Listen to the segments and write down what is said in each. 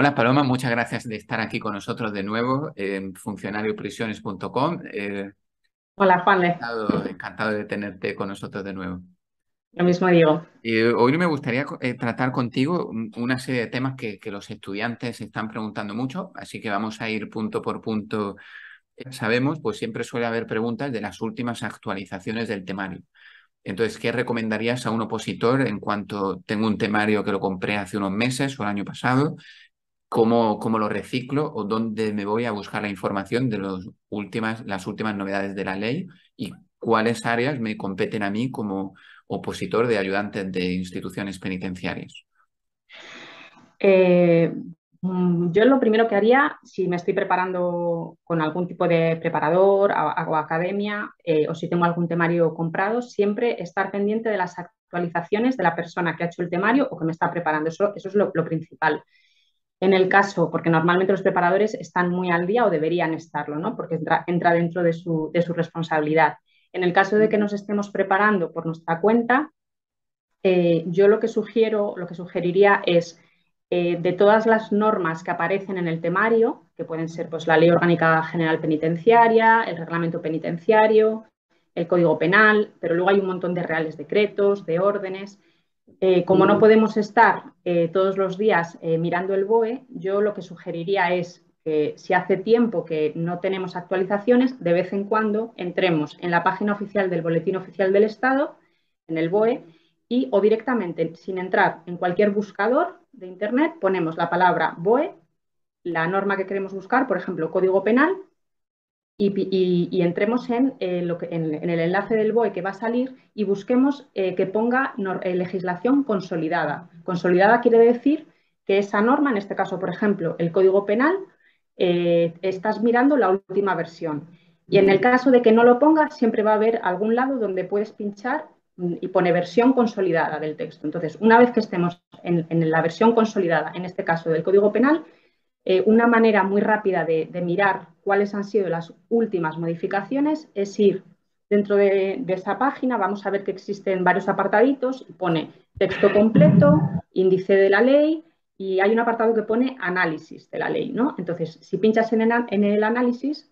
Hola Paloma, muchas gracias de estar aquí con nosotros de nuevo en funcionarioprisiones.com. Eh, Hola Juan. Encantado, encantado de tenerte con nosotros de nuevo. Lo mismo digo. Y hoy me gustaría eh, tratar contigo una serie de temas que, que, los estudiantes están preguntando mucho, así que vamos a ir punto por punto. Sabemos, pues siempre suele haber preguntas de las últimas actualizaciones del temario. Entonces, ¿qué recomendarías a un opositor en cuanto tengo un temario que lo compré hace unos meses o el año pasado? ¿Cómo, cómo lo reciclo o dónde me voy a buscar la información de los últimas, las últimas novedades de la ley y cuáles áreas me competen a mí como opositor de ayudantes de instituciones penitenciarias? Eh, mm, yo lo primero que haría, si me estoy preparando con algún tipo de preparador o academia, eh, o si tengo algún temario comprado, siempre estar pendiente de las actualizaciones de la persona que ha hecho el temario o que me está preparando. Eso, eso es lo, principal. En el caso, porque normalmente los preparadores están muy al día o deberían estarlo, ¿no? porque entra, dentro de su, de su responsabilidad. En el caso de que nos estemos preparando por nuestra cuenta, eh, yo lo que sugiero, lo que sugeriría es eh, de todas las normas que aparecen en el temario, que pueden ser pues, la Ley Orgánica General Penitenciaria, el Reglamento Penitenciario, el Código Penal, pero luego hay un montón de reales decretos, de órdenes. Eh, como no podemos estar todos los días mirando el BOE, yo lo que sugeriría es que si hace tiempo que no tenemos actualizaciones, de vez en cuando entremos en la página oficial del Boletín Oficial del Estado, en el BOE, y o directamente, sin entrar en cualquier buscador de Internet, ponemos la palabra BOE, la norma que queremos buscar, por ejemplo, Código Penal, y, entremos en, eh, lo que, en, el enlace del BOE que va a salir y busquemos eh, que ponga eh, legislación consolidada. Consolidada quiere decir que esa norma, en este caso, por ejemplo, el Código Penal, estás mirando la última versión. Y en el caso de que no lo pongas, siempre va a haber algún lado donde puedes pinchar y pone versión consolidada del texto. Entonces, una vez que estemos en, la versión consolidada, en este caso del Código Penal, eh, una manera muy rápida de, mirar cuáles han sido las últimas modificaciones es ir dentro de, esa página, vamos a ver que existen varios apartaditos y pone texto completo, índice de la ley, y hay un apartado que pone análisis de la ley, ¿no? Entonces, si pinchas en el, análisis,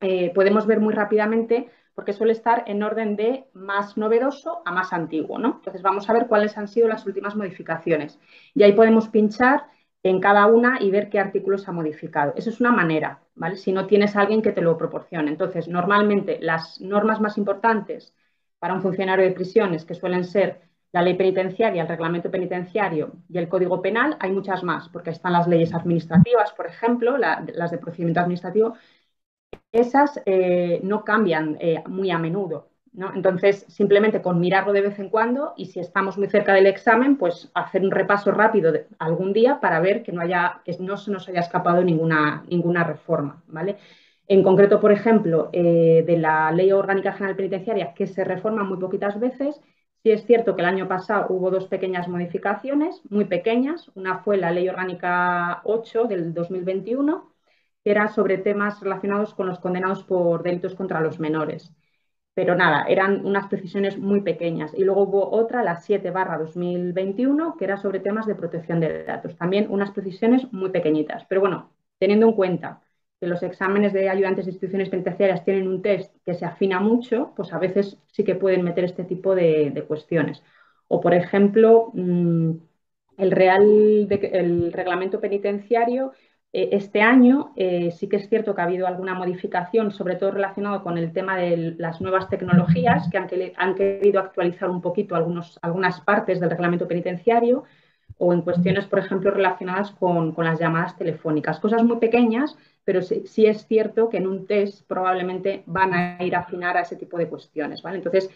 eh, podemos ver muy rápidamente, porque suele estar en orden de más novedoso a más antiguo, ¿no? Entonces, vamos a ver cuáles han sido las últimas modificaciones. Y ahí podemos pinchar en cada una y ver qué artículos ha modificado. Eso es una manera, ¿vale? Si no tienes a alguien que te lo proporcione. Entonces, normalmente las normas más importantes para un funcionario de prisiones, que suelen ser la ley penitenciaria, el reglamento penitenciario y el código penal, hay muchas más, porque están las leyes administrativas, por ejemplo, las de procedimiento administrativo, esas eh, no cambian eh, muy a menudo. Entonces, simplemente con mirarlo de vez en cuando y si estamos muy cerca del examen, pues hacer un repaso rápido algún día para ver que no, haya, que no se nos haya escapado ninguna, ninguna reforma. ¿vale? En concreto, por ejemplo, eh, de la Ley Orgánica General Penitenciaria, que se reforma muy poquitas veces, Sí es cierto que el año pasado hubo dos pequeñas modificaciones, muy pequeñas. Una fue la Ley Orgánica 8 del 2021, que era sobre temas relacionados con los condenados por delitos contra los menores. Pero nada, eran unas precisiones muy pequeñas. Y luego hubo otra, la 7 barra 2021, que era sobre temas de protección de datos. También unas precisiones muy pequeñitas. Pero bueno, teniendo en cuenta que los exámenes de ayudantes de instituciones penitenciarias tienen un test que se afina mucho, pues a veces sí que pueden meter este tipo de, cuestiones. O, por ejemplo, mm, el, real el reglamento penitenciario, este año eh, sí que es cierto que ha habido alguna modificación, sobre todo relacionado con el tema de las nuevas tecnologías, que han, querido actualizar un poquito algunas partes del reglamento penitenciario, o en cuestiones, por ejemplo, relacionadas con, con las llamadas telefónicas. Cosas muy pequeñas, pero sí, es cierto que en un test probablemente van a ir a afinar a ese tipo de cuestiones, ¿vale? Entonces,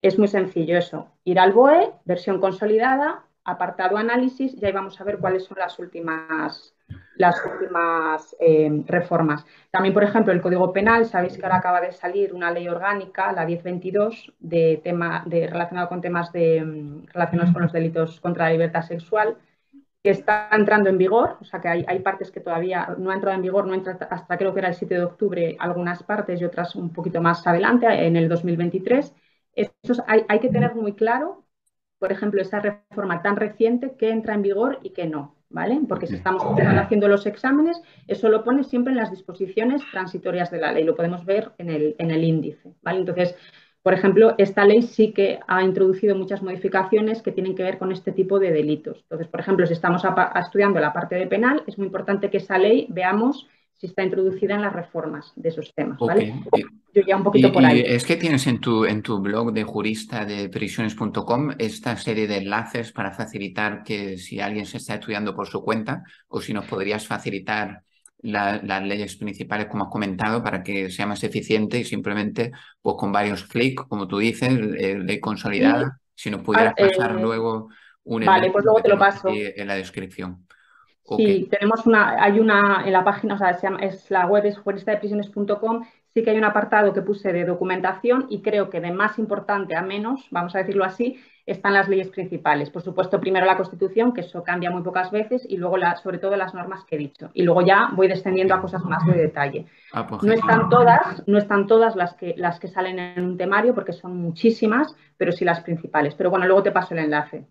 es muy sencillo eso, ir al BOE, versión consolidada, apartado análisis, y ahí vamos a ver cuáles son las últimas, las últimas eh, reformas. También, por ejemplo, el Código Penal, sabéis que ahora acaba de salir una ley orgánica, la 1022, de tema, de, relacionado con temas de, mm, relacionados con los delitos contra la libertad sexual, que está entrando en vigor, o sea que hay, partes que todavía no ha entrado en vigor, no entra hasta creo que era el 7 de octubre algunas partes y otras un poquito más adelante, en el 2023. Eso hay, hay que tener muy claro, por ejemplo, esa reforma tan reciente que entra en vigor y que no. ¿Vale? Porque si estamos haciendo los exámenes, eso lo pone siempre en las disposiciones transitorias de la ley, lo podemos ver en el, en el índice, ¿vale? Entonces, por ejemplo, esta ley sí que ha introducido muchas modificaciones que tienen que ver con este tipo de delitos. Entonces, por ejemplo, si estamos estudiando la parte de penal, es muy importante que esa ley veamos si está introducida en las reformas de esos temas. ¿vale? Yo ya un poquito por ahí. es que tienes en tu, en tu blog de jurista de prisiones.com esta serie de enlaces para facilitar que si alguien se está estudiando por su cuenta o si nos podrías facilitar las leyes principales, como has comentado, para que sea más eficiente y simplemente pues, con varios clics, como tú dices, ley consolidada. Si nos pudieras ah, pasar eh, luego un Vale, pues luego te lo paso. En la descripción. Sí, tenemos una, hay una en la página, o sea, se llama, es la web es juristadeprisiones.com, sí que hay un apartado que puse de documentación y creo que de más importante a menos, vamos a decirlo así, están las leyes principales. Por supuesto, primero la Constitución, que eso cambia muy pocas veces, y luego la, sobre todo las normas que he dicho. Y luego ya voy descendiendo a cosas más de detalle. Ah, pues no están todas, no están todas las que, las que salen en un temario, porque son muchísimas, pero sí las principales. Pero bueno, luego te paso el enlace.